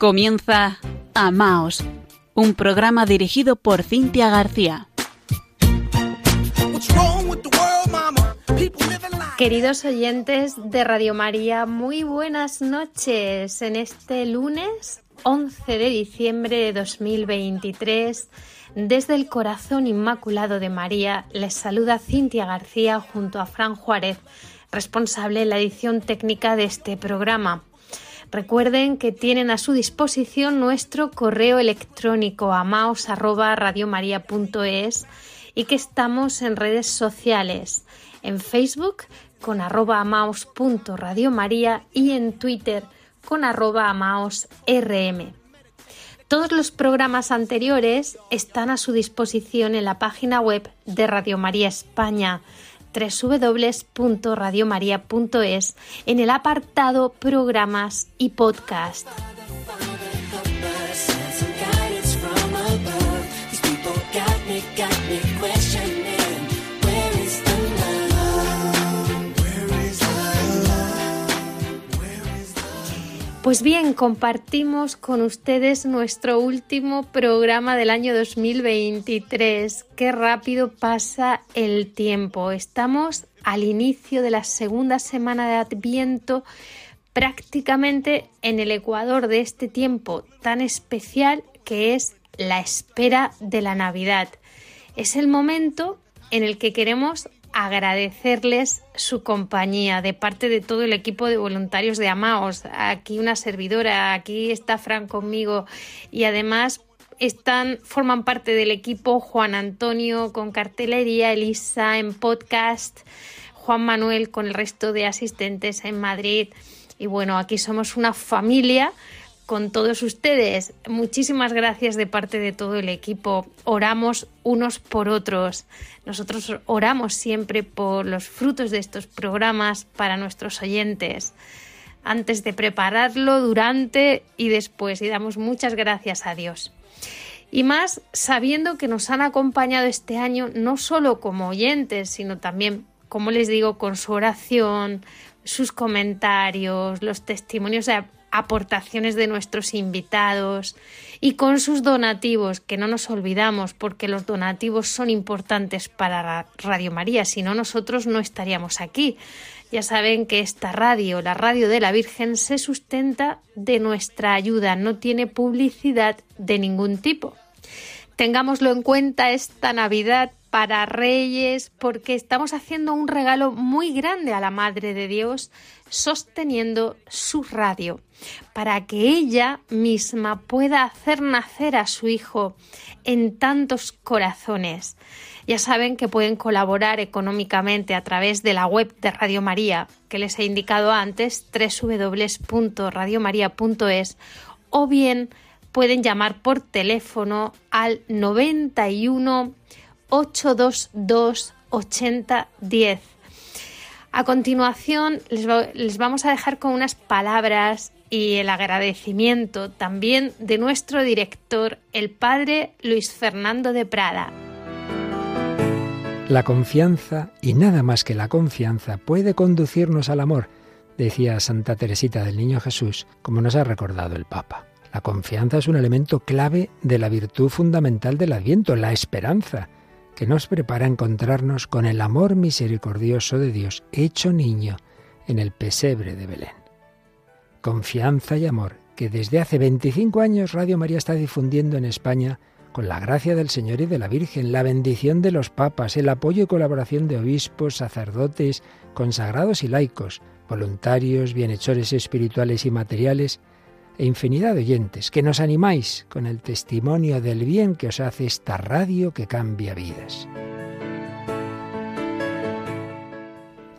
Comienza Amaos, un programa dirigido por Cintia García. Queridos oyentes de Radio María, muy buenas noches en este lunes 11 de diciembre de 2023. Desde el corazón inmaculado de María les saluda Cintia García junto a Fran Juárez, responsable de la edición técnica de este programa. Recuerden que tienen a su disposición nuestro correo electrónico amaos@radiomaria.es y que estamos en redes sociales, en Facebook con amaos.radiomaria y en Twitter con amaosrm. Todos los programas anteriores están a su disposición en la página web de Radio María España www.radiomaria.es en el apartado Programas y Podcast. Pues bien, compartimos con ustedes nuestro último programa del año 2023. Qué rápido pasa el tiempo. Estamos al inicio de la segunda semana de Adviento, prácticamente en el ecuador de este tiempo tan especial que es la espera de la Navidad. Es el momento en el que queremos agradecerles su compañía de parte de todo el equipo de voluntarios de Amaos. Aquí una servidora, aquí está Fran conmigo y además están, forman parte del equipo Juan Antonio con cartelería, Elisa en podcast, Juan Manuel con el resto de asistentes en Madrid. Y bueno, aquí somos una familia con todos ustedes. Muchísimas gracias de parte de todo el equipo. Oramos unos por otros. Nosotros oramos siempre por los frutos de estos programas para nuestros oyentes. Antes de prepararlo, durante y después. Y damos muchas gracias a Dios. Y más sabiendo que nos han acompañado este año no solo como oyentes, sino también, como les digo, con su oración, sus comentarios, los testimonios aportaciones de nuestros invitados y con sus donativos, que no nos olvidamos porque los donativos son importantes para Radio María, si no nosotros no estaríamos aquí. Ya saben que esta radio, la radio de la Virgen, se sustenta de nuestra ayuda, no tiene publicidad de ningún tipo. Tengámoslo en cuenta esta Navidad para Reyes porque estamos haciendo un regalo muy grande a la Madre de Dios sosteniendo su radio para que ella misma pueda hacer nacer a su hijo en tantos corazones. Ya saben que pueden colaborar económicamente a través de la web de Radio María, que les he indicado antes, www.radiomaria.es, o bien pueden llamar por teléfono al 91 822 8010. A continuación, les, les, vamos a dejar con unas palabras y el agradecimiento también de nuestro director, el padre Luis Fernando de Prada. La confianza, y nada más que la confianza, puede conducirnos al amor, decía Santa Teresita del Niño Jesús, como nos ha recordado el Papa. La confianza es un elemento clave de la virtud fundamental del Adviento, la esperanza que nos prepara a encontrarnos con el amor misericordioso de Dios hecho niño en el pesebre de Belén. Confianza y amor que desde hace 25 años Radio María está difundiendo en España con la gracia del Señor y de la Virgen, la bendición de los papas, el apoyo y colaboración de obispos, sacerdotes, consagrados y laicos, voluntarios, bienhechores espirituales y materiales, e infinidad de oyentes, que nos animáis con el testimonio del bien que os hace esta radio que cambia vidas.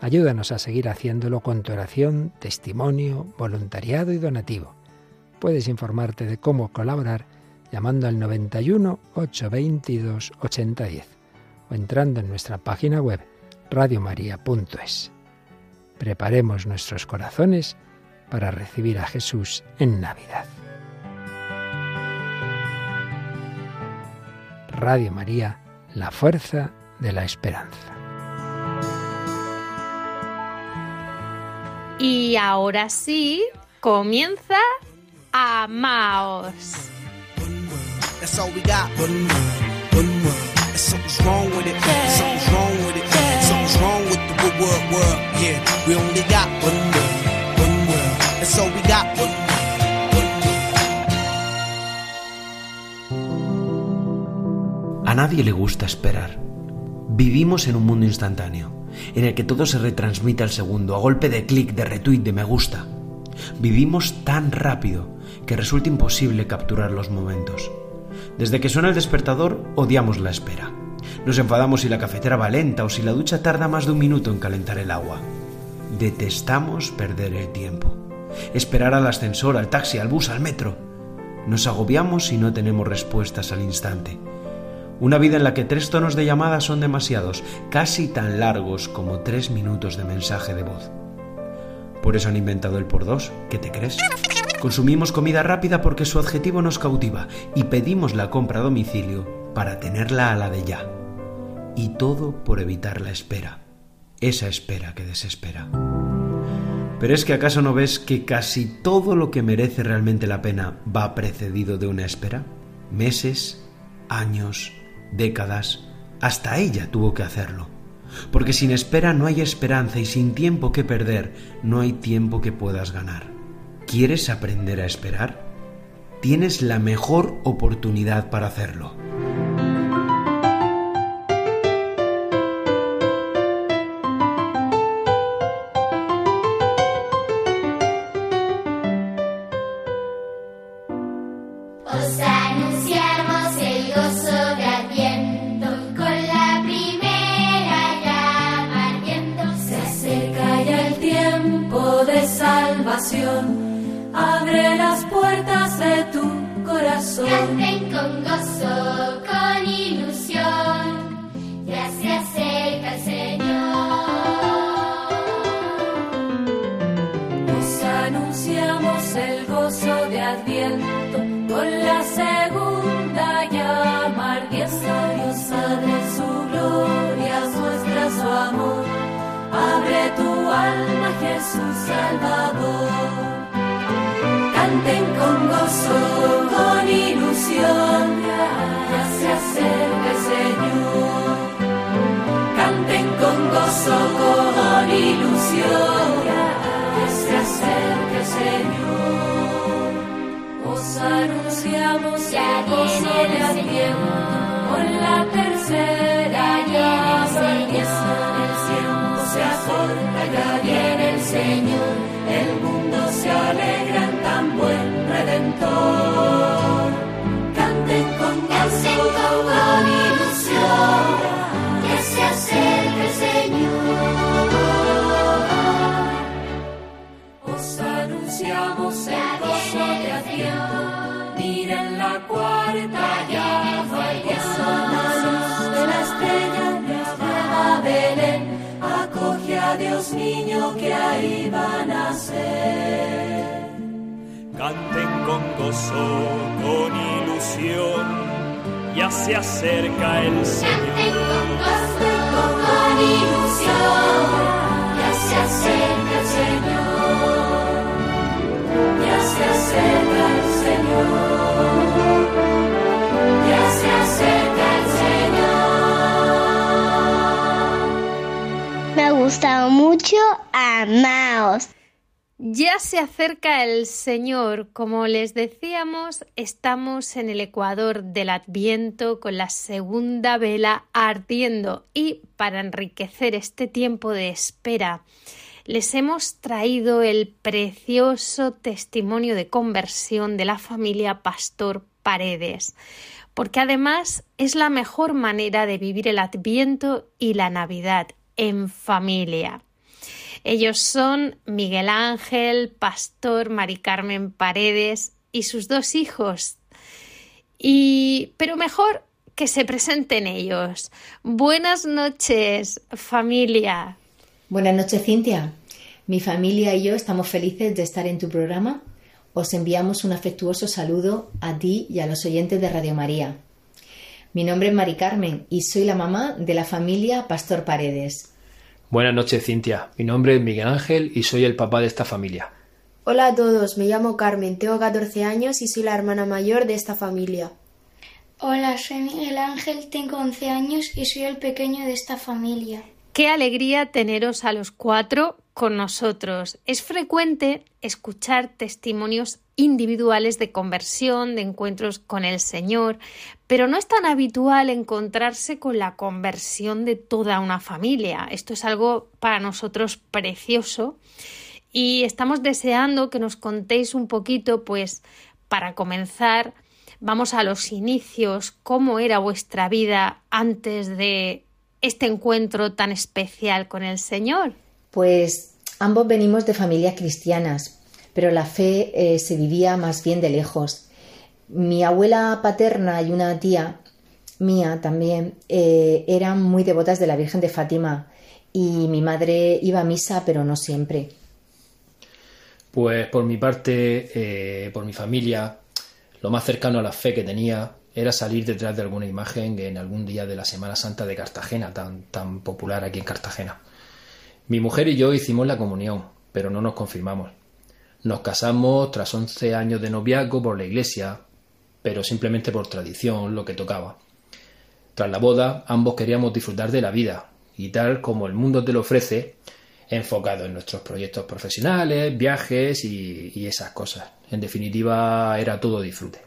Ayúdanos a seguir haciéndolo con tu oración, testimonio, voluntariado y donativo. Puedes informarte de cómo colaborar llamando al 91 822 8010 o entrando en nuestra página web radiomaria.es. Preparemos nuestros corazones para recibir a Jesús en Navidad. Radio María, la fuerza de la esperanza. Y ahora sí, comienza amaos. A nadie le gusta esperar. Vivimos en un mundo instantáneo, en el que todo se retransmite al segundo, a golpe de clic, de retweet, de me gusta. Vivimos tan rápido que resulta imposible capturar los momentos. Desde que suena el despertador, odiamos la espera. Nos enfadamos si la cafetera va lenta o si la ducha tarda más de un minuto en calentar el agua. Detestamos perder el tiempo. Esperar al ascensor, al taxi, al bus, al metro. Nos agobiamos si no tenemos respuestas al instante. Una vida en la que tres tonos de llamada son demasiados, casi tan largos como tres minutos de mensaje de voz. Por eso han inventado el por dos, ¿qué te crees? Consumimos comida rápida porque su adjetivo nos cautiva y pedimos la compra a domicilio para tenerla a la de ya. Y todo por evitar la espera, esa espera que desespera. Pero es que acaso no ves que casi todo lo que merece realmente la pena va precedido de una espera? Meses, años, décadas, hasta ella tuvo que hacerlo. Porque sin espera no hay esperanza y sin tiempo que perder no hay tiempo que puedas ganar. ¿Quieres aprender a esperar? Tienes la mejor oportunidad para hacerlo. Abre las puertas de tu corazón. Canten con gozo, con ilusión, ya se acerca el Señor. Os anunciamos el gozo de Adviento con la segunda llama ardiendo. Dios abre su gloria, muestra su amor. Abre tu alma, Jesús Salvador. Gozo, con ilusión, ya se acerca el Señor. Os anunciamos el gozo de Adviento con la tercera llama el tiempo se acorta, ya viene el Señor, el mundo se alegra en tan buen redentor. Canten con gozo, con ilusión, Ya se acerca el Señor. Os anunciamos el gozo de Adviento. Miren la cuarta llama, el gozo la luz de la estrella Belén. Acoge a Dios niño que ahí va a nacer. Canten con gozo, con ilusión, ya se acerca el Canten Señor. Con gozo, con se acerca el Señor. Como les decíamos, estamos en el ecuador del Adviento con la segunda vela ardiendo y para enriquecer este tiempo de espera les hemos traído el precioso testimonio de conversión de la familia Pastor Paredes, porque además es la mejor manera de vivir el Adviento y la Navidad en familia. Ellos son Miguel Ángel, Pastor, Mari Carmen Paredes y sus dos hijos. Y pero mejor que se presenten ellos. Buenas noches, familia. Buenas noches, Cintia. Mi familia y yo estamos felices de estar en tu programa. Os enviamos un afectuoso saludo a ti y a los oyentes de Radio María. Mi nombre es Mari Carmen y soy la mamá de la familia Pastor Paredes. Buenas noches, Cintia. Mi nombre es Miguel Ángel y soy el papá de esta familia. Hola a todos, me llamo Carmen, tengo 14 años y soy la hermana mayor de esta familia. Hola, soy Miguel Ángel, tengo 11 años y soy el pequeño de esta familia. Qué alegría teneros a los cuatro con nosotros. Es frecuente escuchar testimonios individuales de conversión, de encuentros con el Señor, pero no es tan habitual encontrarse con la conversión de toda una familia. Esto es algo para nosotros precioso y estamos deseando que nos contéis un poquito, pues, para comenzar, vamos a los inicios, cómo era vuestra vida antes de este encuentro tan especial con el Señor. Pues ambos venimos de familias cristianas, pero la fe eh, se vivía más bien de lejos. Mi abuela paterna y una tía mía también eh, eran muy devotas de la Virgen de Fátima y mi madre iba a misa, pero no siempre. Pues por mi parte, eh, por mi familia, lo más cercano a la fe que tenía era salir detrás de alguna imagen en algún día de la Semana Santa de Cartagena, tan, tan popular aquí en Cartagena. Mi mujer y yo hicimos la comunión, pero no nos confirmamos. Nos casamos tras 11 años de noviazgo por la iglesia, pero simplemente por tradición, lo que tocaba. Tras la boda, ambos queríamos disfrutar de la vida, y tal como el mundo te lo ofrece, enfocado en nuestros proyectos profesionales, viajes y, esas cosas. En definitiva, era todo disfrute.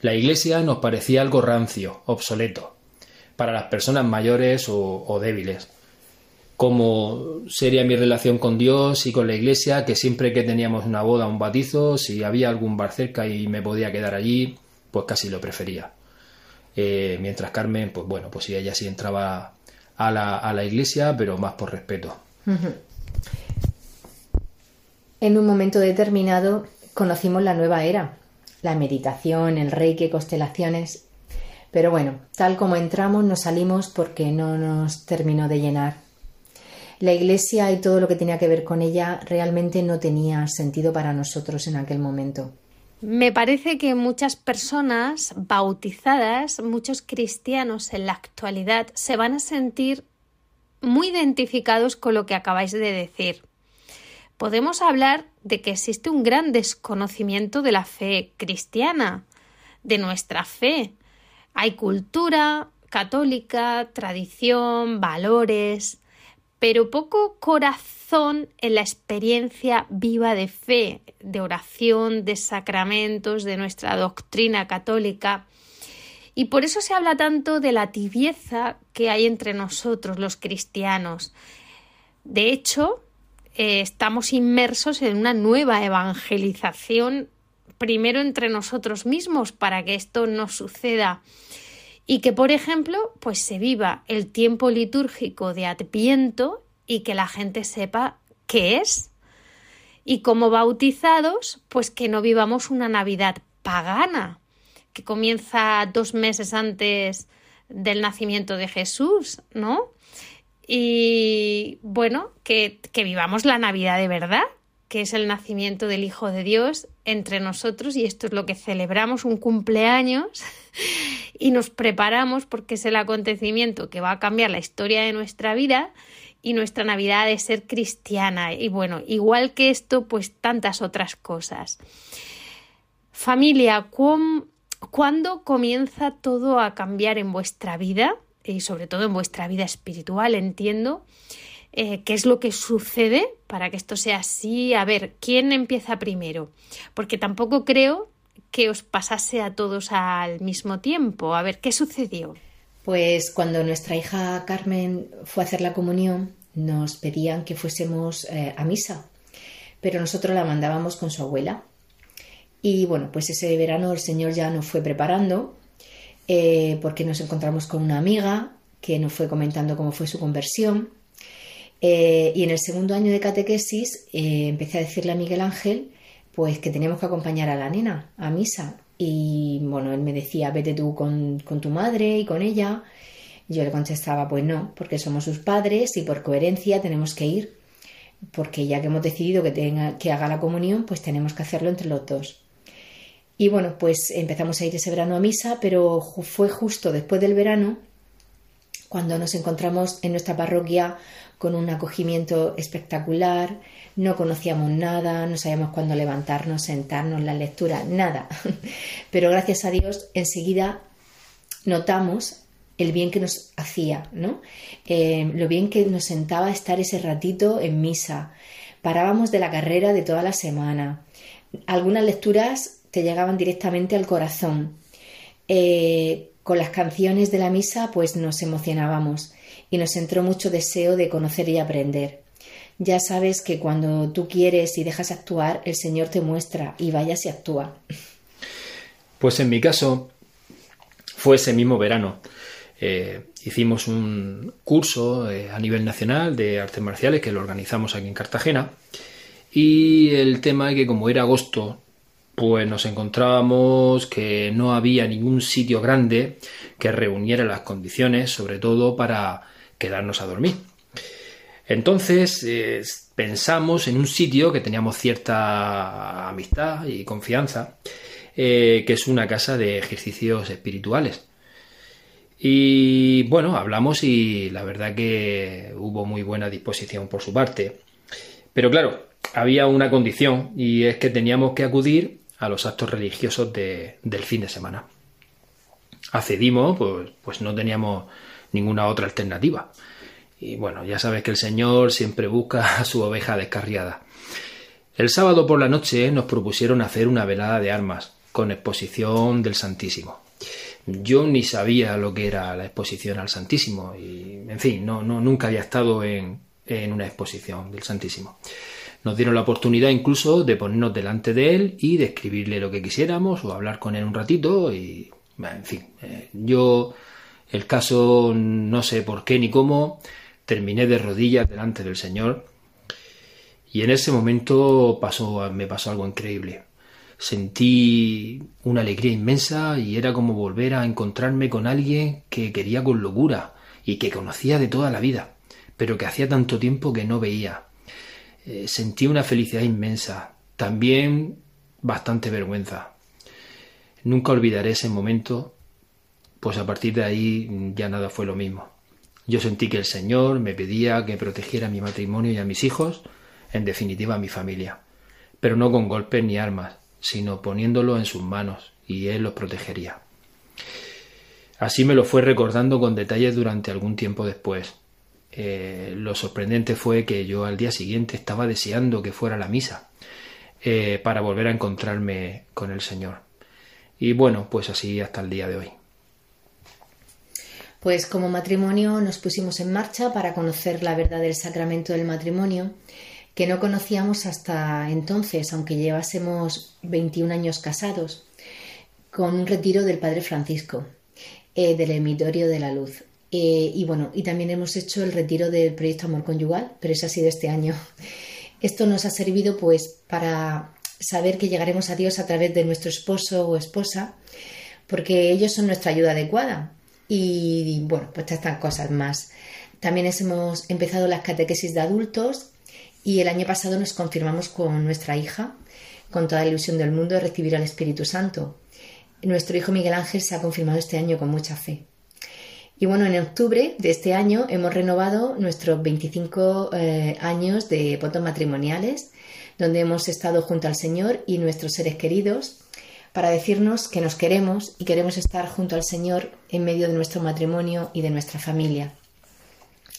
La iglesia nos parecía algo rancio, obsoleto, para las personas mayores o débiles. Cómo sería mi relación con Dios y con la iglesia, que siempre que teníamos una boda un batizo, si había algún bar cerca y me podía quedar allí, pues casi lo prefería. Eh, mientras Carmen, pues bueno, pues sí, ella sí entraba a la, a la iglesia, pero más por respeto. En un momento determinado conocimos la nueva era, la meditación, el reiki, constelaciones. Pero bueno, tal como entramos nos salimos porque no nos terminó de llenar. La iglesia y todo lo que tenía que ver con ella realmente no tenía sentido para nosotros en aquel momento. Me parece que muchas personas bautizadas, muchos cristianos en la actualidad, se van a sentir muy identificados con lo que acabáis de decir. Podemos hablar de que existe un gran desconocimiento de la fe cristiana, de nuestra fe. Hay cultura católica, tradición, valores, pero poco corazón en la experiencia viva de fe, de oración, de sacramentos, de nuestra doctrina católica. Y por eso se habla tanto de la tibieza que hay entre nosotros, los cristianos. De hecho, eh, estamos inmersos en una nueva evangelización, primero entre nosotros mismos, para que esto no suceda. Y que, por ejemplo, pues se viva el tiempo litúrgico de Adviento y que la gente sepa qué es. Y como bautizados, pues que no vivamos una Navidad pagana, que comienza dos meses antes del nacimiento de Jesús, ¿no? Y bueno, que, que, vivamos la Navidad de verdad, que es el nacimiento del Hijo de Dios entre nosotros y esto es lo que celebramos, un cumpleaños y nos preparamos porque es el acontecimiento que va a cambiar la historia de nuestra vida y nuestra Navidad de ser cristiana. Y bueno, igual que esto, pues tantas otras cosas. Familia, ¿cuándo comienza todo a cambiar en vuestra vida? Y sobre todo en vuestra vida espiritual, entiendo. Eh, ¿Qué es lo que sucede para que esto sea así? A ver, ¿quién empieza primero? Porque tampoco creo que os pasase a todos al mismo tiempo. A ver, ¿qué sucedió? Pues cuando nuestra hija Carmen fue a hacer la comunión, nos pedían que fuésemos eh, a misa, pero nosotros la mandábamos con su abuela. Y bueno, pues ese verano el Señor ya nos fue preparando, eh, porque nos encontramos con una amiga que nos fue comentando cómo fue su conversión. Eh, y en el segundo año de catequesis eh, empecé a decirle a Miguel Ángel pues que teníamos que acompañar a la nena a misa. Y bueno, él me decía, vete tú con, con tu madre y con ella. Yo le contestaba, pues no, porque somos sus padres y por coherencia tenemos que ir. Porque ya que hemos decidido que, tenga, que haga la comunión, pues tenemos que hacerlo entre los dos. Y bueno, pues empezamos a ir ese verano a misa, pero fue justo después del verano cuando nos encontramos en nuestra parroquia con un acogimiento espectacular, no conocíamos nada, no sabíamos cuándo levantarnos, sentarnos, la lectura, nada. Pero gracias a Dios enseguida notamos el bien que nos hacía, ¿no? Eh, lo bien que nos sentaba estar ese ratito en misa. Parábamos de la carrera de toda la semana. Algunas lecturas te llegaban directamente al corazón. Eh, con las canciones de la misa, pues nos emocionábamos y nos entró mucho deseo de conocer y aprender. Ya sabes que cuando tú quieres y dejas actuar, el Señor te muestra y vayas y actúa. Pues en mi caso fue ese mismo verano. Eh, hicimos un curso eh, a nivel nacional de artes marciales que lo organizamos aquí en Cartagena y el tema es que como era agosto pues nos encontrábamos que no había ningún sitio grande que reuniera las condiciones sobre todo para quedarnos a dormir. Entonces eh, pensamos en un sitio que teníamos cierta amistad y confianza, que es una casa de ejercicios espirituales. Y bueno, hablamos y la verdad que hubo muy buena disposición por su parte. Pero claro, había una condición y es que teníamos que acudir a los actos religiosos del fin de semana. Accedimos, pues, pues no teníamos ninguna otra alternativa. Y bueno, ya sabes que el Señor siempre busca a su oveja descarriada. El sábado por la noche nos propusieron hacer una velada de armas con exposición del Santísimo. Yo ni sabía lo que era la exposición al Santísimo y, en fin, no, no nunca había estado en, en una exposición del Santísimo. Nos dieron la oportunidad incluso de ponernos delante de él y de escribirle lo que quisiéramos o hablar con él un ratito y, en fin, eh, yo el caso no sé por qué ni cómo, terminé de rodillas delante del Señor y en ese momento pasó, me pasó algo increíble sentí una alegría inmensa y era como volver a encontrarme con alguien que quería con locura y que conocía de toda la vida, pero que hacía tanto tiempo que no veía. Eh, sentí una felicidad inmensa, también bastante vergüenza. Nunca olvidaré ese momento, pues a partir de ahí ya nada fue lo mismo. Yo sentí que el Señor me pedía que protegiera mi matrimonio y a mis hijos, en definitiva a mi familia, pero no con golpes ni armas, sino poniéndolo en sus manos, y Él los protegería. Así me lo fue recordando con detalles durante algún tiempo después. Eh, lo sorprendente fue que yo al día siguiente estaba deseando que fuera la misa eh, para volver a encontrarme con el Señor. Y bueno, pues así hasta el día de hoy. Pues como matrimonio nos pusimos en marcha para conocer la verdad del sacramento del matrimonio que no conocíamos hasta entonces, aunque llevásemos 21 años casados, con un retiro del Padre Francisco, eh, del Emitorio de la Luz. Eh, y bueno, y también hemos hecho el retiro del proyecto Amor Conyugal, pero eso ha sido este año. Esto nos ha servido pues para saber que llegaremos a Dios a través de nuestro esposo o esposa, porque ellos son nuestra ayuda adecuada. Y, bueno, pues estas cosas más. También hemos empezado las catequesis de adultos y el año pasado nos confirmamos con nuestra hija, con toda la ilusión del mundo de recibir al Espíritu Santo. Nuestro hijo Miguel Ángel se ha confirmado este año con mucha fe. Y bueno, en octubre de este año hemos renovado nuestros 25 eh, años de votos matrimoniales, donde hemos estado junto al Señor y nuestros seres queridos para decirnos que nos queremos y queremos estar junto al Señor en medio de nuestro matrimonio y de nuestra familia.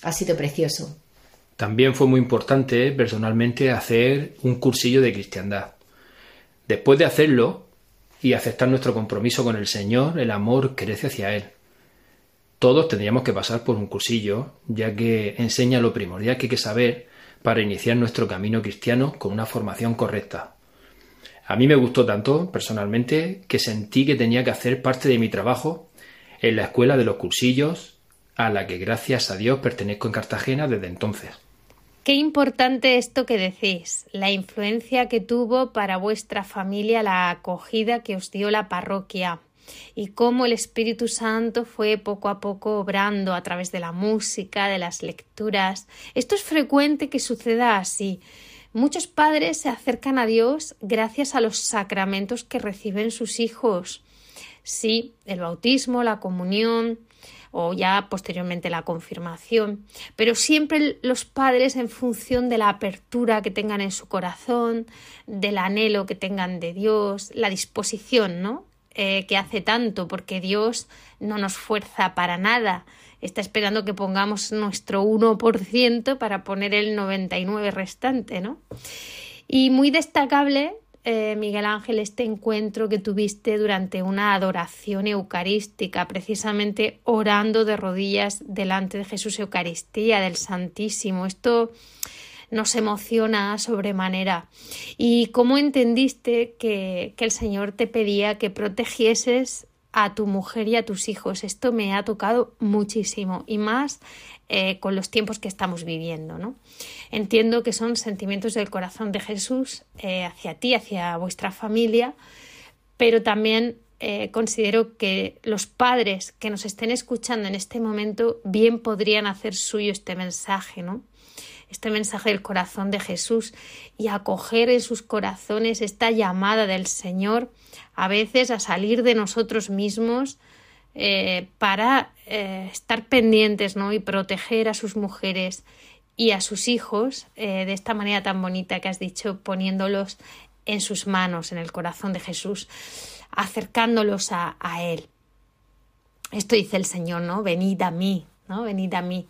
Ha sido precioso. También fue muy importante personalmente hacer un cursillo de cristiandad. Después de hacerlo y aceptar nuestro compromiso con el Señor, el amor crece hacia Él. Todos tendríamos que pasar por un cursillo, ya que enseña lo primordial que hay que saber para iniciar nuestro camino cristiano con una formación correcta. A mí me gustó tanto, personalmente, que sentí que tenía que hacer parte de mi trabajo en la escuela de los cursillos, a la que gracias a Dios pertenezco en Cartagena desde entonces. Qué importante esto que decís, la influencia que tuvo para vuestra familia la acogida que os dio la parroquia y cómo el Espíritu Santo fue poco a poco obrando a través de la música, de las lecturas. Esto es frecuente que suceda así. Muchos padres se acercan a Dios gracias a los sacramentos que reciben sus hijos. sí, el bautismo, la comunión o ya posteriormente la confirmación, pero siempre los padres en función de la apertura que tengan en su corazón, del anhelo que tengan de Dios, la disposición, ¿no? Eh, que hace tanto, porque Dios no nos fuerza para nada, está esperando que pongamos nuestro 1% para poner el 99 restante, ¿no? Y muy destacable, eh, Miguel Ángel, este encuentro que tuviste durante una adoración eucarística, precisamente orando de rodillas delante de Jesús Eucaristía, del Santísimo. Esto nos emociona sobremanera. ¿Y cómo entendiste que, que el Señor te pedía que protegieses a tu mujer y a tus hijos. Esto me ha tocado muchísimo y más eh, con los tiempos que estamos viviendo. ¿no? Entiendo que son sentimientos del corazón de Jesús eh, hacia ti, hacia vuestra familia, pero también eh, considero que los padres que nos estén escuchando en este momento bien podrían hacer suyo este mensaje, ¿no? Este mensaje del corazón de Jesús y acoger en sus corazones esta llamada del Señor a veces a salir de nosotros mismos eh, para eh, estar pendientes ¿no? y proteger a sus mujeres y a sus hijos eh, de esta manera tan bonita que has dicho, poniéndolos en sus manos, en el corazón de Jesús, acercándolos a, a Él. Esto dice el Señor, ¿no? Venid a mí, ¿no? Venid a mí.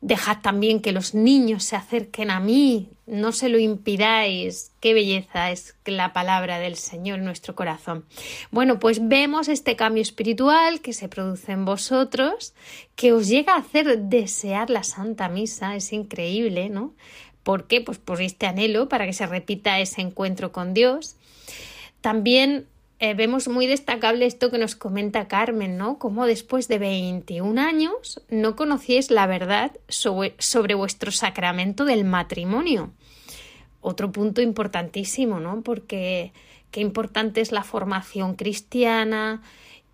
Dejad también que los niños se acerquen a mí, no se lo impidáis. Qué belleza es la palabra del Señor en nuestro corazón. Bueno, pues vemos este cambio espiritual que se produce en vosotros, que os llega a hacer desear la Santa Misa, es increíble, ¿no? ¿Por qué? Pues por este anhelo para que se repita ese encuentro con Dios. También eh, vemos muy destacable esto que nos comenta Carmen, ¿no? Como después de 21 años no conocíais la verdad sobre, sobre vuestro sacramento del matrimonio. Otro punto importantísimo, ¿no? Porque qué importante es la formación cristiana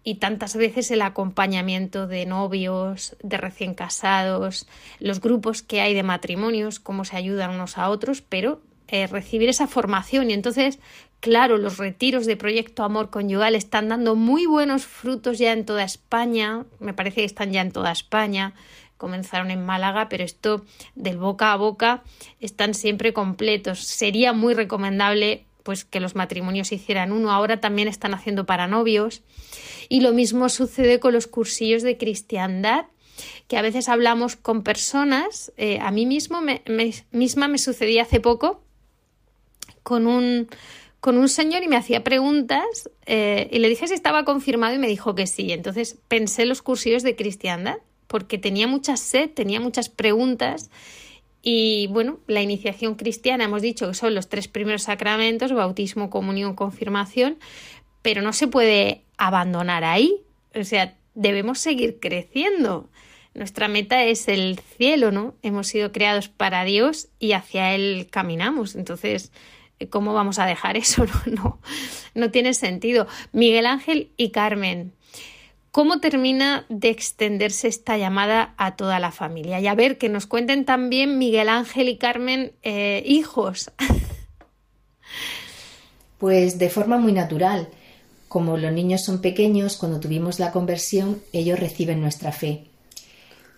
y tantas veces el acompañamiento de novios, de recién casados, los grupos que hay de matrimonios, cómo se ayudan unos a otros, pero eh, recibir esa formación y entonces Claro, los retiros de Proyecto Amor Conyugal están dando muy buenos frutos ya en toda España, me parece que están ya en toda España, comenzaron en Málaga, pero esto del boca a boca están siempre completos. Sería muy recomendable pues que los matrimonios hicieran uno, ahora también están haciendo para novios. Y lo mismo sucede con los cursillos de cristiandad, que a veces hablamos con personas, eh, a mí mismo misma me sucedía hace poco con un con un señor y me hacía preguntas eh, y le dije si estaba confirmado y me dijo que sí. Entonces pensé los cursillos de cristiandad porque tenía mucha sed, tenía muchas preguntas y bueno, la iniciación cristiana hemos dicho que son los tres primeros sacramentos, bautismo, comunión, confirmación, pero no se puede abandonar ahí. O sea, debemos seguir creciendo. Nuestra meta es el cielo, ¿no? Hemos sido creados para Dios y hacia Él caminamos. Entonces, ¿Cómo vamos a dejar eso? No, no, tiene sentido. Miguel Ángel y Carmen, ¿cómo termina de extenderse esta llamada a toda la familia? Y a ver, que nos cuenten también Miguel Ángel y Carmen eh, hijos. Pues de forma muy natural. Como los niños son pequeños, cuando tuvimos la conversión, ellos reciben nuestra fe.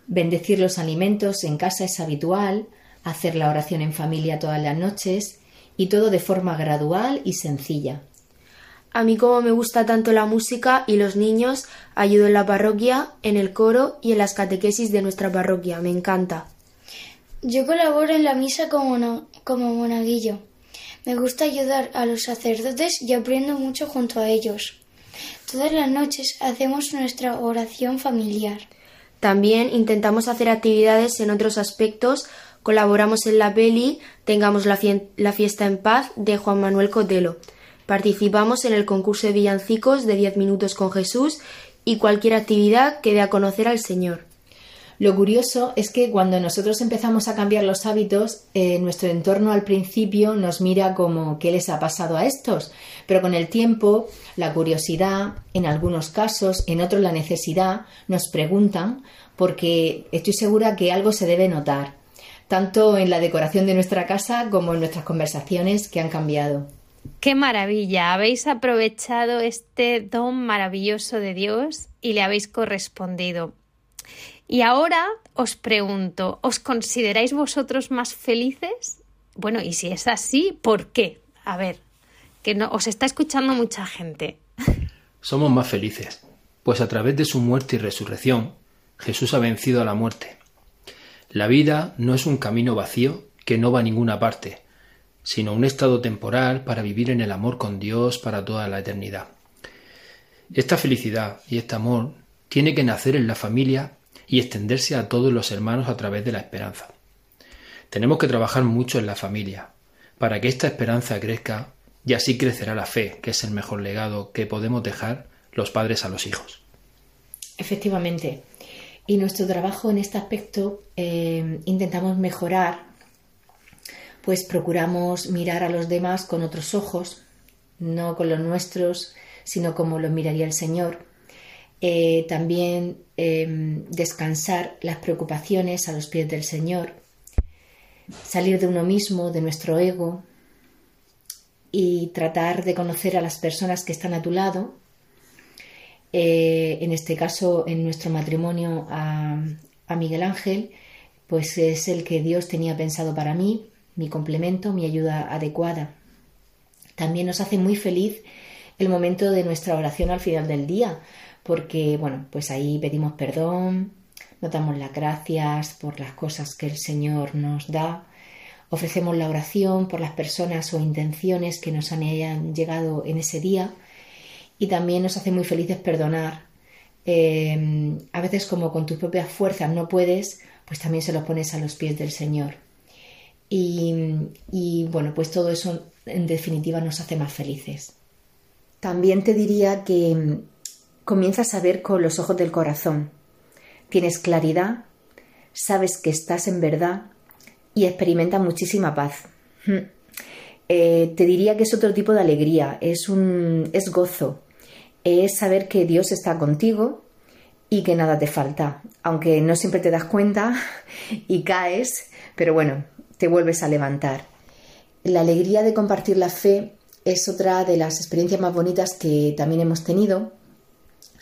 Bendecir los alimentos en casa es habitual, hacer la oración en familia todas las noches, y todo de forma gradual y sencilla. A mí como me gusta tanto la música y los niños, ayudo en la parroquia, en el coro y en las catequesis de nuestra parroquia. Me encanta. Yo colaboro en la misa como, como monaguillo. Me gusta ayudar a los sacerdotes y aprendo mucho junto a ellos. Todas las noches hacemos nuestra oración familiar. También intentamos hacer actividades en otros aspectos Colaboramos en la peli Tengamos la, fiesta en paz de Juan Manuel Cotelo. Participamos en el concurso de villancicos de 10 minutos con Jesús y cualquier actividad que dé a conocer al Señor. Lo curioso es que cuando nosotros empezamos a cambiar los hábitos, eh, nuestro entorno al principio nos mira como ¿qué les ha pasado a estos? Pero con el tiempo, la curiosidad, en algunos casos, en otros la necesidad, nos preguntan porque estoy segura que algo se debe notar tanto en la decoración de nuestra casa como en nuestras conversaciones que han cambiado. Qué maravilla, habéis aprovechado este don maravilloso de Dios y le habéis correspondido. Y ahora os pregunto, ¿os consideráis vosotros más felices? Bueno, y si es así, ¿por qué? A ver, que no os está escuchando mucha gente. Somos más felices, pues a través de su muerte y resurrección, Jesús ha vencido a la muerte. La vida no es un camino vacío que no va a ninguna parte, sino un estado temporal para vivir en el amor con Dios para toda la eternidad. Esta felicidad y este amor tiene que nacer en la familia y extenderse a todos los hermanos a través de la esperanza. Tenemos que trabajar mucho en la familia para que esta esperanza crezca y así crecerá la fe, que es el mejor legado que podemos dejar los padres a los hijos. Efectivamente. Y nuestro trabajo en este aspecto eh, intentamos mejorar pues procuramos mirar a los demás con otros ojos, no con los nuestros, sino como los miraría el Señor. Eh, también em, descansar las preocupaciones a los pies del Señor, salir de uno mismo, de nuestro ego y tratar de conocer a las personas que están a tu lado. Eh, en este caso, en nuestro matrimonio a, Miguel Ángel, pues es el que Dios tenía pensado para mí, mi complemento, mi ayuda adecuada. También nos hace muy feliz el momento de nuestra oración al final del día, porque, bueno, pues ahí pedimos perdón, nos damos las gracias por las cosas que el Señor nos da, ofrecemos la oración por las personas o intenciones que nos hayan llegado en ese día y también nos hace muy felices perdonar. Eh, a veces como con tus propias fuerzas no puedes, pues también se los pones a los pies del Señor. Y, bueno, pues todo eso en definitiva nos hace más felices. También te diría que mm, comienzas a ver con los ojos del corazón. Tienes claridad, sabes que estás en verdad y experimentas muchísima paz. Mm. Eh, te diría que es otro tipo de alegría, es un es gozo, es saber que Dios está contigo y que nada te falta, aunque no siempre te das cuenta y caes, pero bueno, te vuelves a levantar. La alegría de compartir la fe es otra de las experiencias más bonitas que también hemos tenido.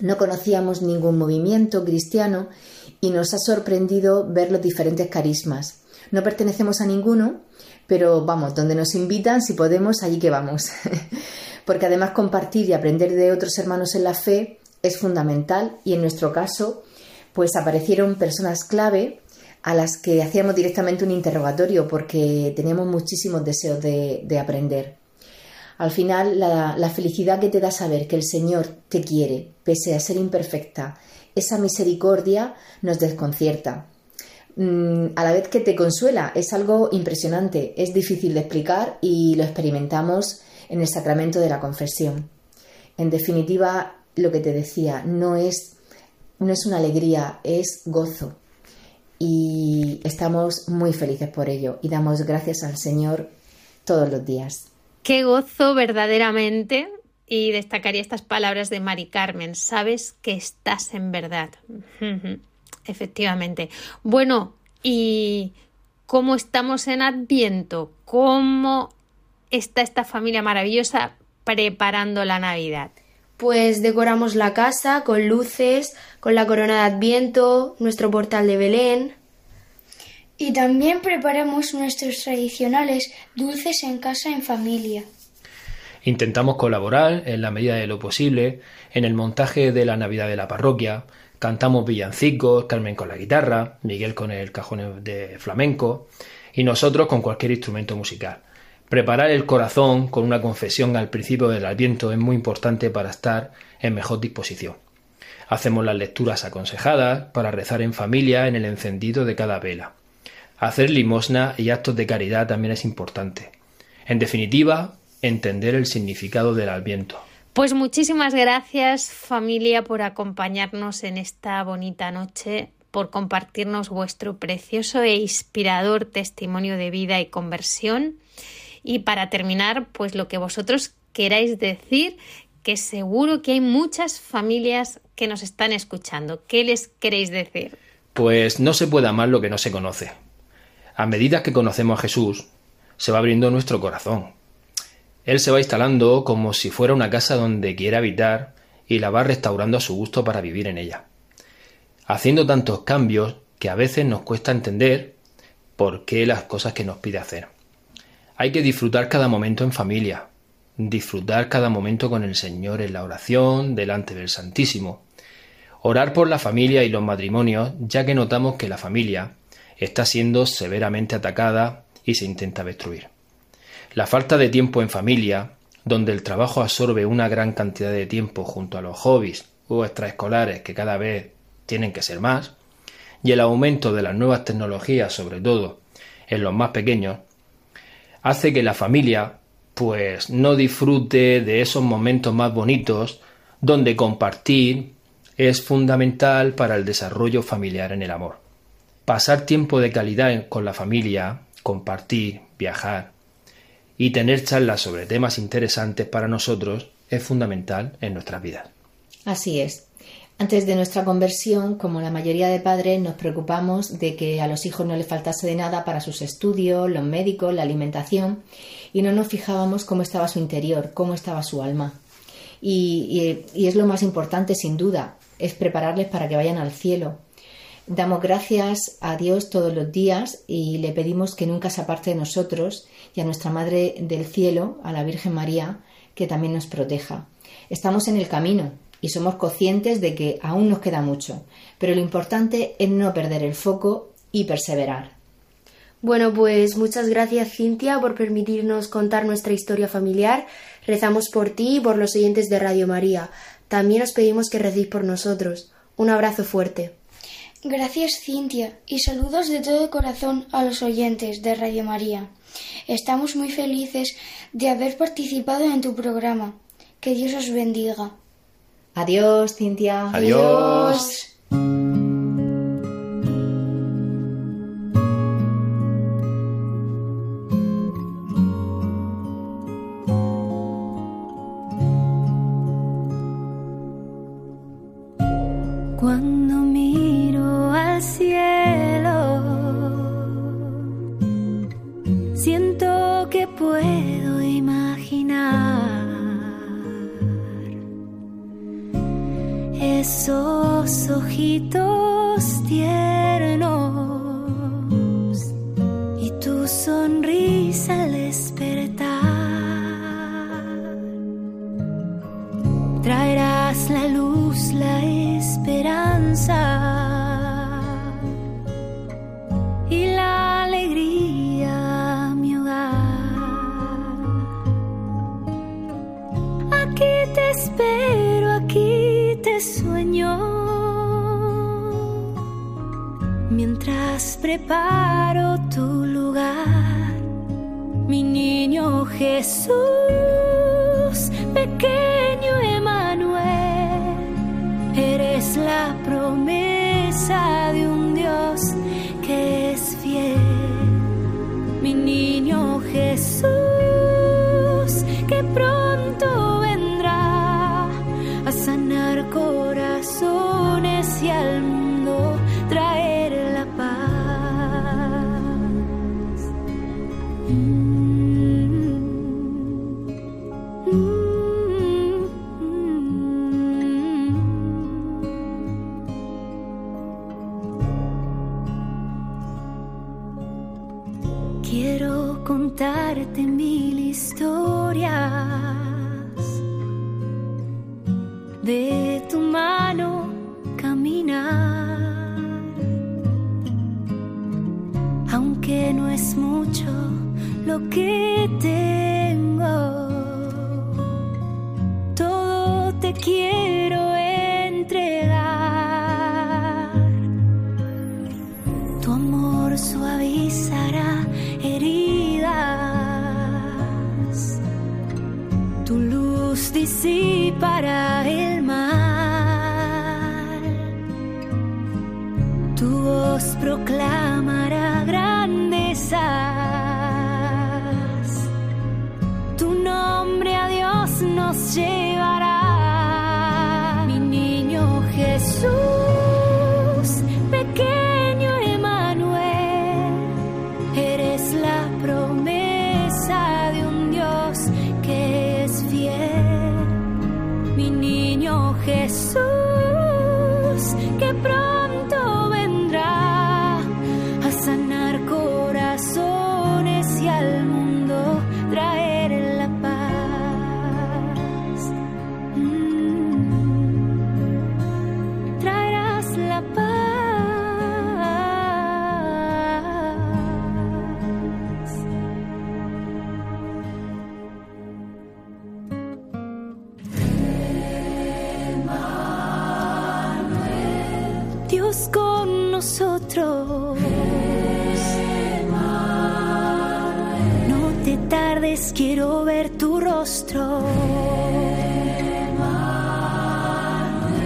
No conocíamos ningún movimiento cristiano y nos ha sorprendido ver los diferentes carismas. No pertenecemos a ninguno, pero vamos, donde nos invitan, si podemos, allí que vamos. Porque además compartir y aprender de otros hermanos en la fe es fundamental y en nuestro caso, pues aparecieron personas clave a las que hacíamos directamente un interrogatorio porque teníamos muchísimos deseos de, aprender. Al final, la, felicidad que te da saber que el Señor te quiere, pese a ser imperfecta, esa misericordia nos desconcierta. Mm, a la vez que te consuela, es algo impresionante, es difícil de explicar y lo experimentamos en el sacramento de la confesión. En definitiva, lo que te decía, no es, no es una alegría, es gozo, y estamos muy felices por ello y damos gracias al Señor todos los días. Qué gozo verdaderamente y destacaría estas palabras de Mari Carmen, sabes que estás en verdad. Efectivamente. Bueno, ¿y cómo estamos en Adviento? ¿Cómo está esta familia maravillosa preparando la Navidad? Pues decoramos la casa con luces, con la corona de Adviento, nuestro portal de Belén. Y también preparamos nuestros tradicionales dulces en casa en familia. Intentamos colaborar en la medida de lo posible en el montaje de la Navidad de la parroquia. Cantamos villancicos, Carmen con la guitarra, Miguel con el cajón de flamenco y nosotros con cualquier instrumento musical. Preparar el corazón con una confesión al principio del Adviento es muy importante para estar en mejor disposición. Hacemos las lecturas aconsejadas para rezar en familia en el encendido de cada vela. Hacer limosna y actos de caridad también es importante. En definitiva, entender el significado del Adviento. Pues muchísimas gracias familia por acompañarnos en esta bonita noche, por compartirnos vuestro precioso e inspirador testimonio de vida y conversión y para terminar, pues lo que vosotros queráis decir, que seguro que hay muchas familias que nos están escuchando. ¿Qué les queréis decir? Pues no se puede amar lo que no se conoce. A medida que conocemos a Jesús, se va abriendo nuestro corazón. Él se va instalando como si fuera una casa donde quiere habitar y la va restaurando a su gusto para vivir en ella, haciendo tantos cambios que a veces nos cuesta entender por qué las cosas que nos pide hacer. Hay que disfrutar cada momento en familia, disfrutar cada momento con el Señor en la oración, delante del Santísimo, orar por la familia y los matrimonios, ya que notamos que la familia está siendo severamente atacada y se intenta destruir. La falta de tiempo en familia, donde el trabajo absorbe una gran cantidad de tiempo junto a los hobbies o extraescolares que cada vez tienen que ser más, y el aumento de las nuevas tecnologías, sobre todo en los más pequeños, hace que la familia pues no disfrute de esos momentos más bonitos donde compartir es fundamental para el desarrollo familiar en el amor. Pasar tiempo de calidad con la familia, compartir, viajar y tener charlas sobre temas interesantes para nosotros es fundamental en nuestras vidas. Así es. Antes de nuestra conversión, como la mayoría de padres, nos preocupamos de que a los hijos no les faltase de nada para sus estudios, los médicos, la alimentación, y no nos fijábamos cómo estaba su interior, cómo estaba su alma. Y, y, y es lo más importante, sin duda, es prepararles para que vayan al cielo. Damos gracias a Dios todos los días y le pedimos que nunca se aparte de nosotros y a nuestra Madre del Cielo, a la Virgen María, que también nos proteja. Estamos en el camino, y somos conscientes de que aún nos queda mucho, pero lo importante es no perder el foco y perseverar. Bueno, pues muchas gracias Cintia por permitirnos contar nuestra historia familiar. Rezamos por ti y por los oyentes de Radio María. También os pedimos que recéis por nosotros. Un abrazo fuerte. Gracias Cintia y saludos de todo corazón a los oyentes de Radio María. Estamos muy felices de haber participado en tu programa. Que Dios os bendiga. Adiós, Cintia. Adiós. Cuando contarte mil historias de tu mano caminar. Aunque no es mucho lo que tengo, Dios con nosotros. No te tardes, quiero ver tu rostro.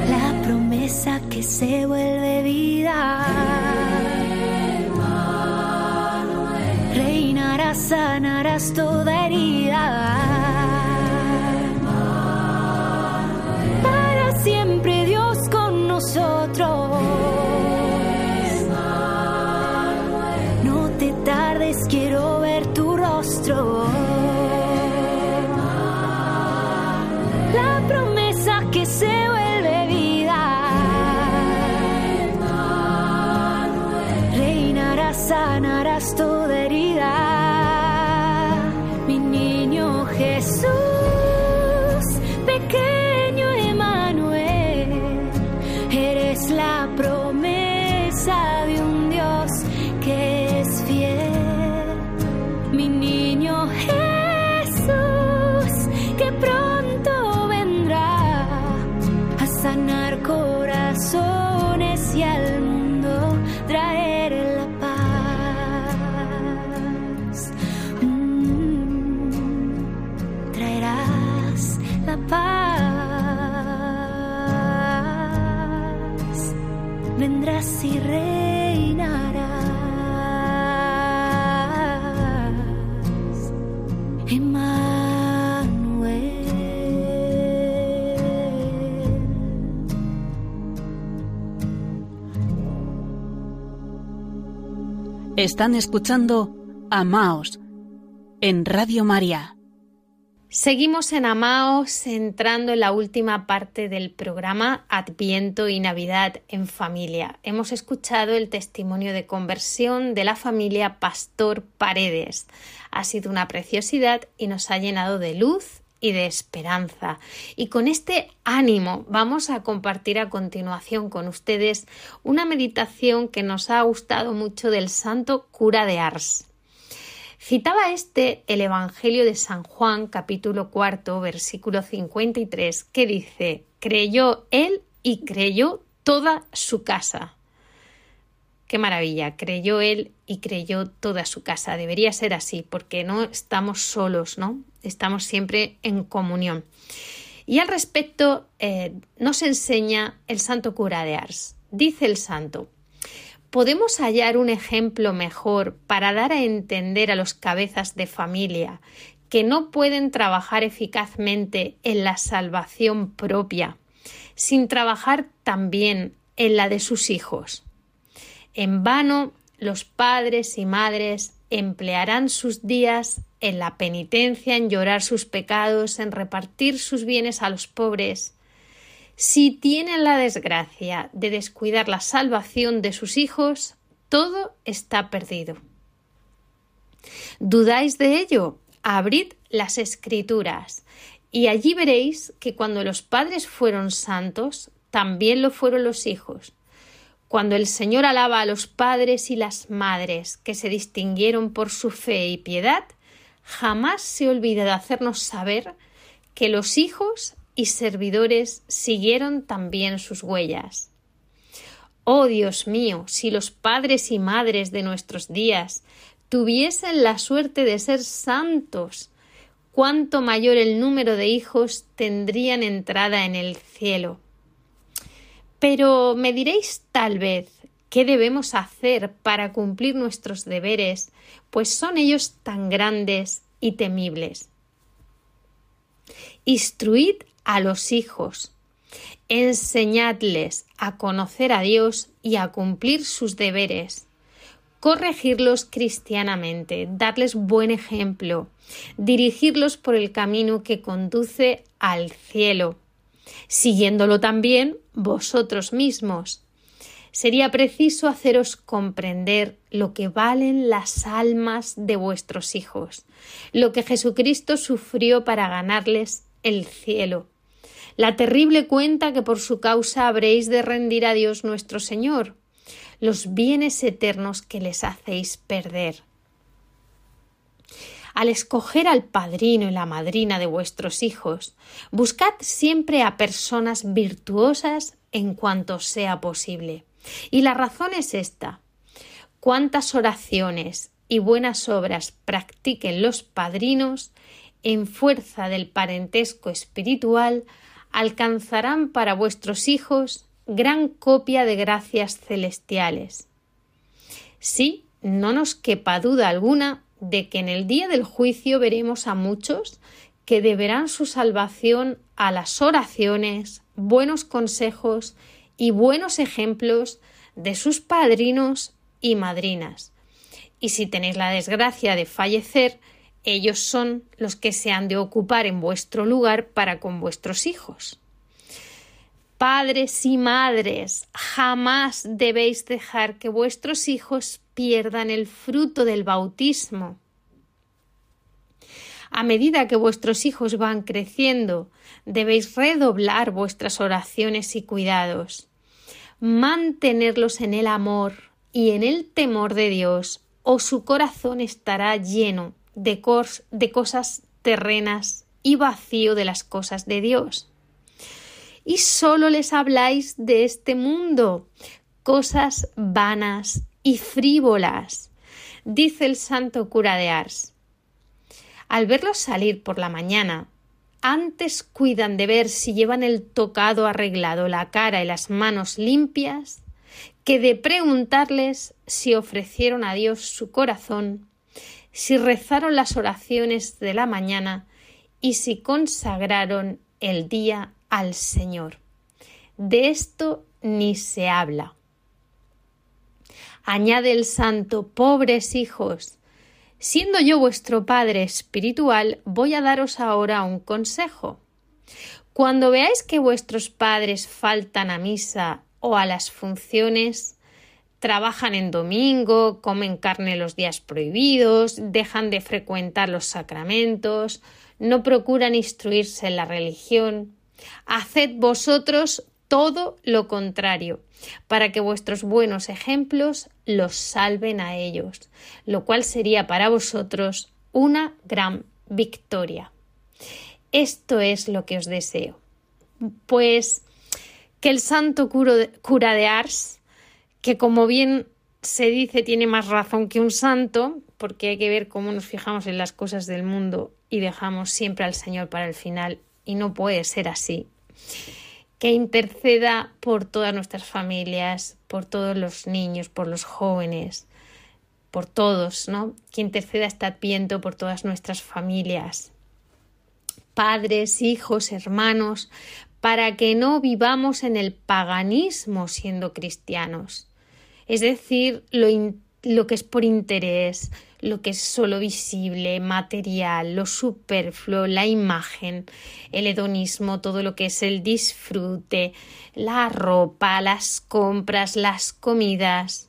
La promesa que se vuelve vida. Reinarás, sanarás toda Están escuchando Amaos en Radio María. Seguimos en Amaos entrando en la última parte del programa Adviento y Navidad en familia. Hemos escuchado el testimonio de conversión de la familia Pastor Paredes. Ha sido una preciosidad y nos ha llenado de luz y de esperanza. Y con este ánimo vamos a compartir a continuación con ustedes una meditación que nos ha gustado mucho del santo cura de Ars. Citaba este el Evangelio de San Juan, capítulo cuarto, versículo 53, que dice, creyó él y creyó toda su casa. Qué maravilla, creyó él y creyó toda su casa. Debería ser así, porque no estamos solos, ¿no? Estamos siempre en comunión. Y al respecto eh, nos enseña el santo cura de Ars. Dice el santo, ¿podemos hallar un ejemplo mejor para dar a entender a los cabezas de familia que no pueden trabajar eficazmente en la salvación propia sin trabajar también en la de sus hijos? En vano los padres y madres emplearán sus días en la penitencia, en llorar sus pecados, en repartir sus bienes a los pobres. Si tienen la desgracia de descuidar la salvación de sus hijos, todo está perdido. ¿Dudáis de ello? Abrid las escrituras y allí veréis que cuando los padres fueron santos, también lo fueron los hijos. Cuando el Señor alaba a los padres y las madres que se distinguieron por su fe y piedad, jamás se olvida de hacernos saber que los hijos y servidores siguieron también sus huellas. Oh Dios mío, si los padres y madres de nuestros días tuviesen la suerte de ser santos, cuánto mayor el número de hijos tendrían entrada en el cielo. Pero me diréis tal vez qué debemos hacer para cumplir nuestros deberes, pues son ellos tan grandes y temibles. Instruid a los hijos, enseñadles a conocer a Dios y a cumplir sus deberes, corregirlos cristianamente, darles buen ejemplo, dirigirlos por el camino que conduce al cielo, siguiéndolo también vosotros mismos, sería preciso haceros comprender lo que valen las almas de vuestros hijos, lo que Jesucristo sufrió para ganarles el cielo, la terrible cuenta que por su causa habréis de rendir a Dios nuestro Señor, los bienes eternos que les hacéis perder. Al escoger al padrino y la madrina de vuestros hijos, buscad siempre a personas virtuosas en cuanto sea posible. Y la razón es esta. Cuántas oraciones y buenas obras practiquen los padrinos, en fuerza del parentesco espiritual, alcanzarán para vuestros hijos gran copia de gracias celestiales. Sí, no nos quepa duda alguna de que en el día del juicio veremos a muchos que deberán su salvación a las oraciones, buenos consejos y buenos ejemplos de sus padrinos y madrinas. Y si tenéis la desgracia de fallecer, ellos son los que se han de ocupar en vuestro lugar para con vuestros hijos. Padres y madres, jamás debéis dejar que vuestros hijos pierdan el fruto del bautismo. A medida que vuestros hijos van creciendo, debéis redoblar vuestras oraciones y cuidados, mantenerlos en el amor y en el temor de Dios, o su corazón estará lleno de, de cosas terrenas y vacío de las cosas de Dios y solo les habláis de este mundo, cosas vanas y frívolas, dice el santo cura de Ars. Al verlos salir por la mañana, antes cuidan de ver si llevan el tocado arreglado, la cara y las manos limpias, que de preguntarles si ofrecieron a Dios su corazón, si rezaron las oraciones de la mañana y si consagraron el día al Señor. De esto ni se habla. Añade el santo, pobres hijos, siendo yo vuestro Padre espiritual, voy a daros ahora un consejo. Cuando veáis que vuestros padres faltan a misa o a las funciones, trabajan en domingo, comen carne los días prohibidos, dejan de frecuentar los sacramentos, no procuran instruirse en la religión, Haced vosotros todo lo contrario, para que vuestros buenos ejemplos los salven a ellos, lo cual sería para vosotros una gran victoria. Esto es lo que os deseo. Pues que el santo cura de Ars, que como bien se dice tiene más razón que un santo, porque hay que ver cómo nos fijamos en las cosas del mundo y dejamos siempre al Señor para el final y no puede ser así. Que interceda por todas nuestras familias, por todos los niños, por los jóvenes, por todos, ¿no? Que interceda este adviento por todas nuestras familias, padres, hijos, hermanos, para que no vivamos en el paganismo siendo cristianos. Es decir, lo, lo que es por interés, lo que es solo visible, material, lo superfluo, la imagen, el hedonismo, todo lo que es el disfrute, la ropa, las compras, las comidas.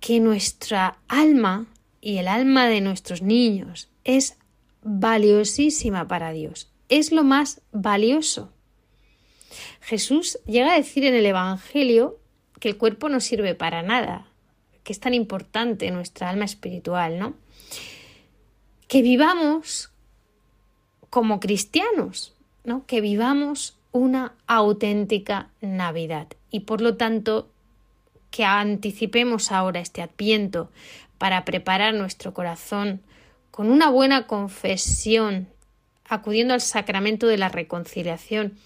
Que nuestra alma y el alma de nuestros niños es valiosísima para Dios, es lo más valioso. Jesús llega a decir en el Evangelio que el cuerpo no sirve para nada, que es tan importante nuestra alma espiritual, ¿no? Que vivamos como cristianos, ¿no? Que vivamos una auténtica Navidad y por lo tanto que anticipemos ahora este adviento para preparar nuestro corazón con una buena confesión, acudiendo al sacramento de la reconciliación,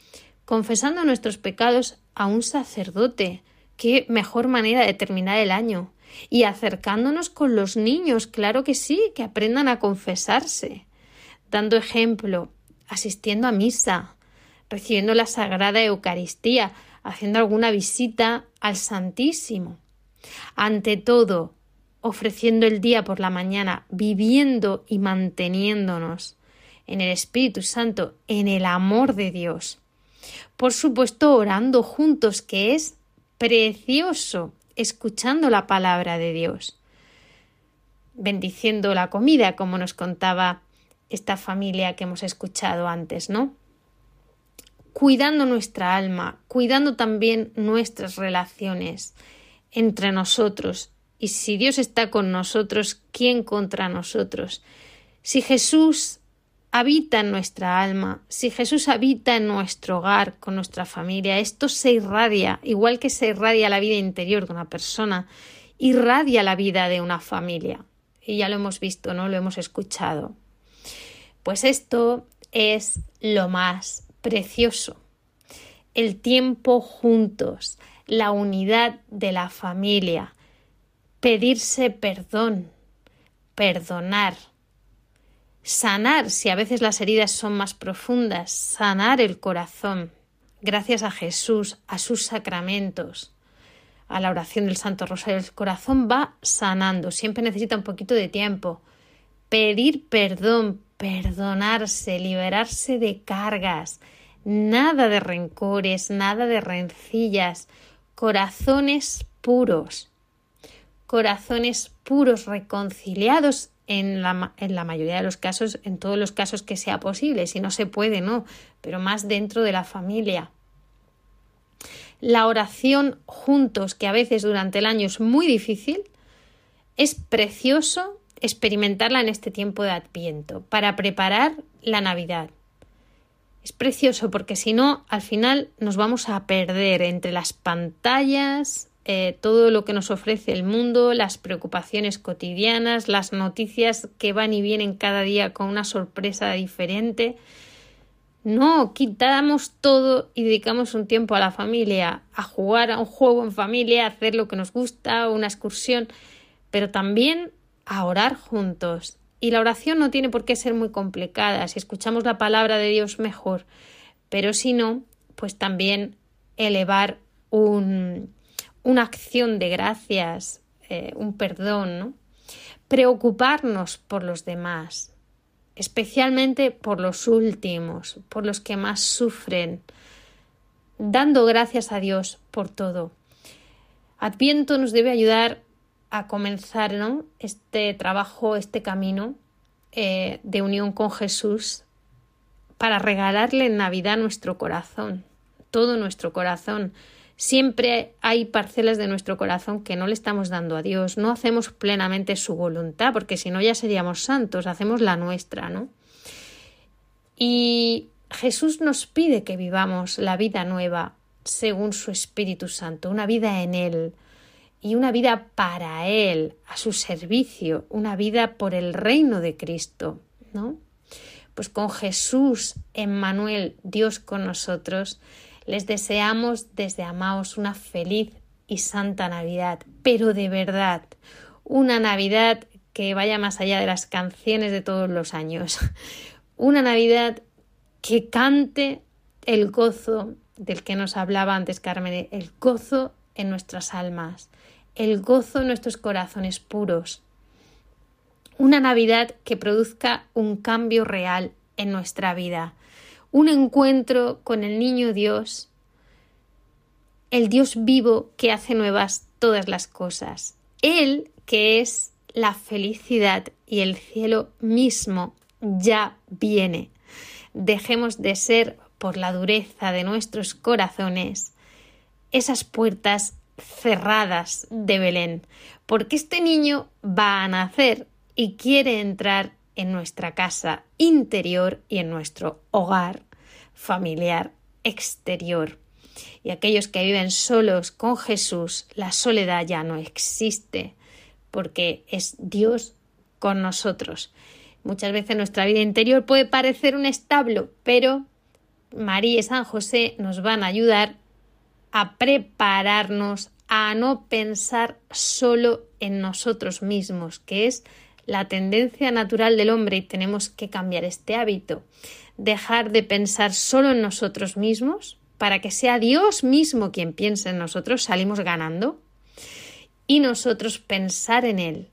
confesando nuestros pecados a un sacerdote. Qué mejor manera de terminar el año, y acercándonos con los niños, claro que sí, que aprendan a confesarse, dando ejemplo, asistiendo a misa, recibiendo la Sagrada Eucaristía, haciendo alguna visita al Santísimo. Ante todo, ofreciendo el día por la mañana, viviendo y manteniéndonos en el Espíritu Santo, en el amor de Dios. Por supuesto, orando juntos, que es precioso escuchando la palabra de Dios, bendiciendo la comida, como nos contaba esta familia que hemos escuchado antes, ¿no? Cuidando nuestra alma, cuidando también nuestras relaciones entre nosotros. Y si Dios está con nosotros, ¿quién contra nosotros? Si Jesús habita en nuestra alma, si Jesús habita en nuestro hogar, con nuestra familia, esto se irradia, igual que se irradia la vida interior de una persona, irradia la vida de una familia. Y ya lo hemos visto, ¿no? Lo hemos escuchado. Pues esto es lo más precioso. El tiempo juntos, la unidad de la familia, pedirse perdón, perdonar, sanar si a veces las heridas son más profundas, sanar el corazón, gracias a Jesús, a sus sacramentos, a la oración del Santo Rosario. El corazón va sanando, siempre necesita un poquito de tiempo. Pedir perdón, perdonarse, liberarse de cargas, nada de rencores, nada de rencillas, corazones puros, corazones puros, reconciliados en la, en la, mayoría de los casos, en todos los casos que sea posible, si no se puede, no, pero más dentro de la familia. La oración juntos, que a veces durante el año es muy difícil, es precioso experimentarla en este tiempo de Adviento para preparar la Navidad. Es precioso porque si no, al final nos vamos a perder entre las pantallas, eh, todo lo que nos ofrece el mundo, las preocupaciones cotidianas, las noticias que van y vienen cada día con una sorpresa diferente. No, quitamos todo y dedicamos un tiempo a la familia, a jugar a un juego en familia, a hacer lo que nos gusta, una excursión, pero también a orar juntos. Y la oración no tiene por qué ser muy complicada. Si escuchamos la palabra de Dios, mejor. Pero si no, pues también elevar un, una acción de gracias, eh, un perdón, ¿no? Preocuparnos por los demás, especialmente por los últimos, por los que más sufren, dando gracias a Dios por todo. Adviento nos debe ayudar a comenzar ¿no? este trabajo, este camino eh, de unión con Jesús para regalarle en Navidad nuestro corazón, todo nuestro corazón, Siempre hay parcelas de nuestro corazón que no le estamos dando a Dios, no hacemos plenamente su voluntad, porque si no ya seríamos santos, hacemos la nuestra, ¿no? Y Jesús nos pide que vivamos la vida nueva según su Espíritu Santo, una vida en Él y una vida para Él, a su servicio, una vida por el reino de Cristo, ¿no? Pues con Jesús, Emmanuel, Dios con nosotros, les deseamos desde Amaos una feliz y santa Navidad, pero de verdad, una Navidad que vaya más allá de las canciones de todos los años. Una Navidad que cante el gozo del que nos hablaba antes Carmen, el gozo en nuestras almas, el gozo en nuestros corazones puros. Una Navidad que produzca un cambio real en nuestra vida, un encuentro con el niño Dios, el Dios vivo que hace nuevas todas las cosas, Él que es la felicidad y el cielo mismo ya viene. Dejemos de ser, por la dureza de nuestros corazones, esas puertas cerradas de Belén, porque este niño va a nacer y quiere entrar en nuestra casa interior y en nuestro hogar familiar exterior. Y aquellos que viven solos con Jesús, la soledad ya no existe, porque es Dios con nosotros. Muchas veces nuestra vida interior puede parecer un establo, pero María y San José nos van a ayudar a prepararnos a no pensar solo en nosotros mismos, que es la tendencia natural del hombre y tenemos que cambiar este hábito. Dejar de pensar solo en nosotros mismos para que sea Dios mismo quien piense en nosotros, salimos ganando. Y nosotros pensar en Él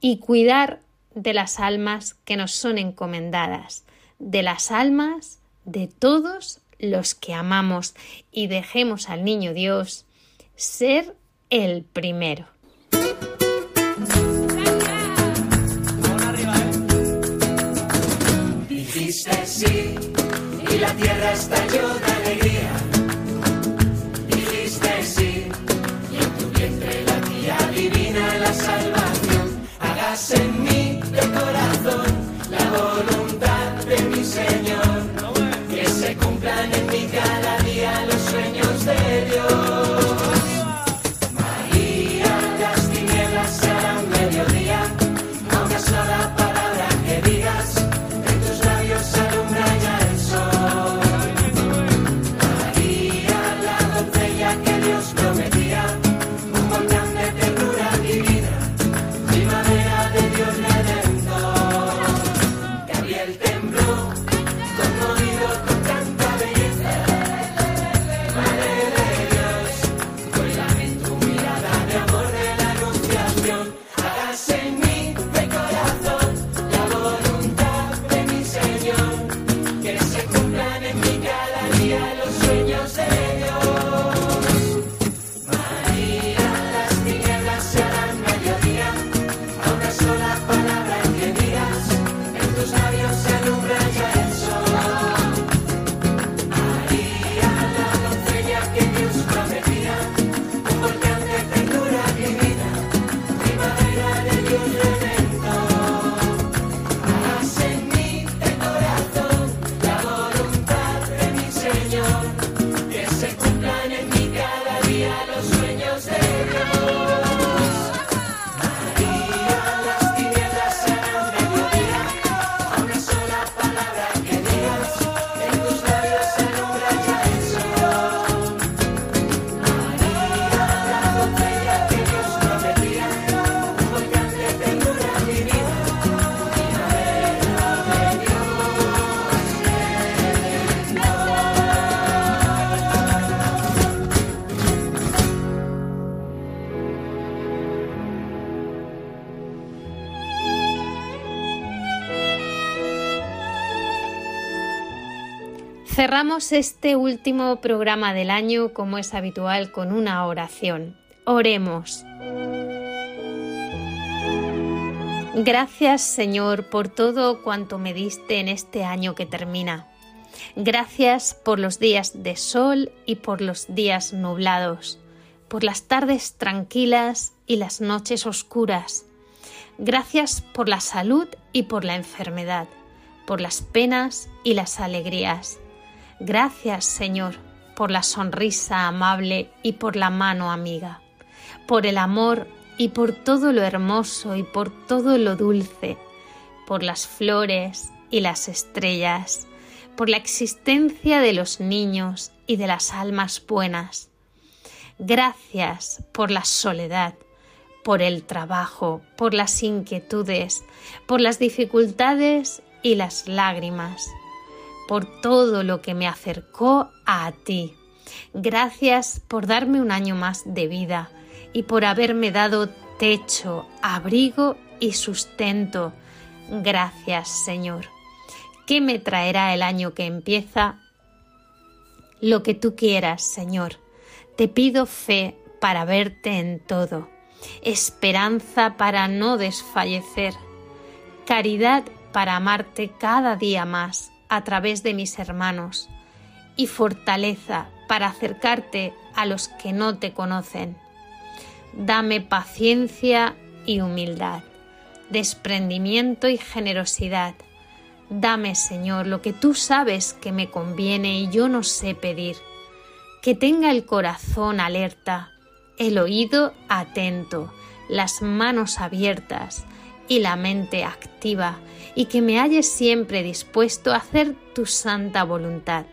y cuidar de las almas que nos son encomendadas, de las almas de todos los que amamos y dejemos al niño Dios ser el primero. Dijiste sí y la tierra estalló de alegría. Dijiste sí y en tu vientre la tía divina la salvación. Hagas en mí de corazón la voluntad Cerramos este último programa del año, como es habitual, con una oración. Oremos. Gracias Señor por todo cuanto me diste en este año que termina. Gracias por los días de sol y por los días nublados, por las tardes tranquilas y las noches oscuras. Gracias por la salud y por la enfermedad, por las penas y las alegrías. Gracias, Señor, por la sonrisa amable y por la mano amiga, por el amor y por todo lo hermoso y por todo lo dulce, por las flores y las estrellas, por la existencia de los niños y de las almas buenas. Gracias por la soledad, por el trabajo, por las inquietudes, por las dificultades y las lágrimas por todo lo que me acercó a ti. Gracias por darme un año más de vida y por haberme dado techo, abrigo y sustento. Gracias, Señor. ¿Qué me traerá el año que empieza? Lo que tú quieras, Señor. Te pido fe para verte en todo, esperanza para no desfallecer, caridad para amarte cada día más a través de mis hermanos y fortaleza para acercarte a los que no te conocen. Dame paciencia y humildad, desprendimiento y generosidad. Dame, Señor, lo que tú sabes que me conviene y yo no sé pedir. Que tenga el corazón alerta, el oído atento, las manos abiertas y la mente activa y que me halles siempre dispuesto a hacer tu santa voluntad.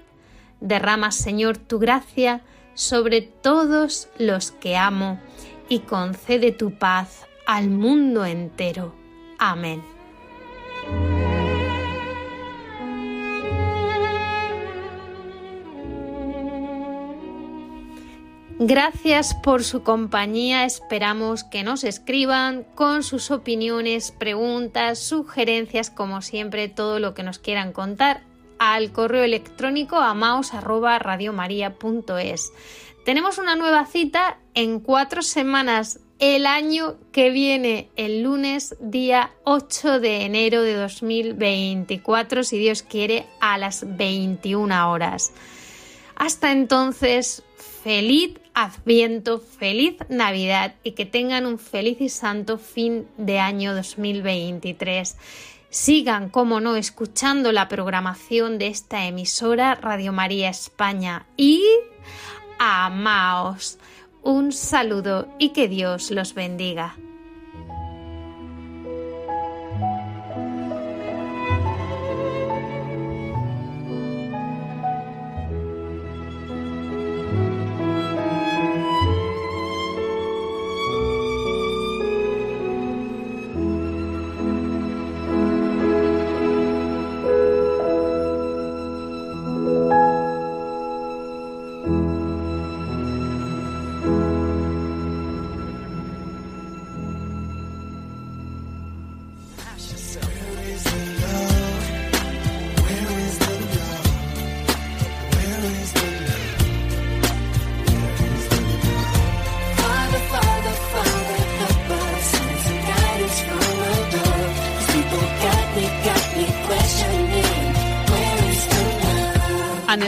Derrama, Señor, tu gracia sobre todos los que amo y concede tu paz al mundo entero. Amén. Gracias por su compañía. Esperamos que nos escriban con sus opiniones, preguntas, sugerencias, como siempre, todo lo que nos quieran contar al correo electrónico amaos@radiomaria.es. Tenemos una nueva cita en cuatro semanas el año que viene, el lunes día 8 de enero de 2024, si Dios quiere, a las 21 horas. Hasta entonces, feliz Adviento, feliz Navidad y que tengan un feliz y santo fin de año 2023. Sigan, como no, escuchando la programación de esta emisora Radio María España y amaos. Un saludo y que Dios los bendiga.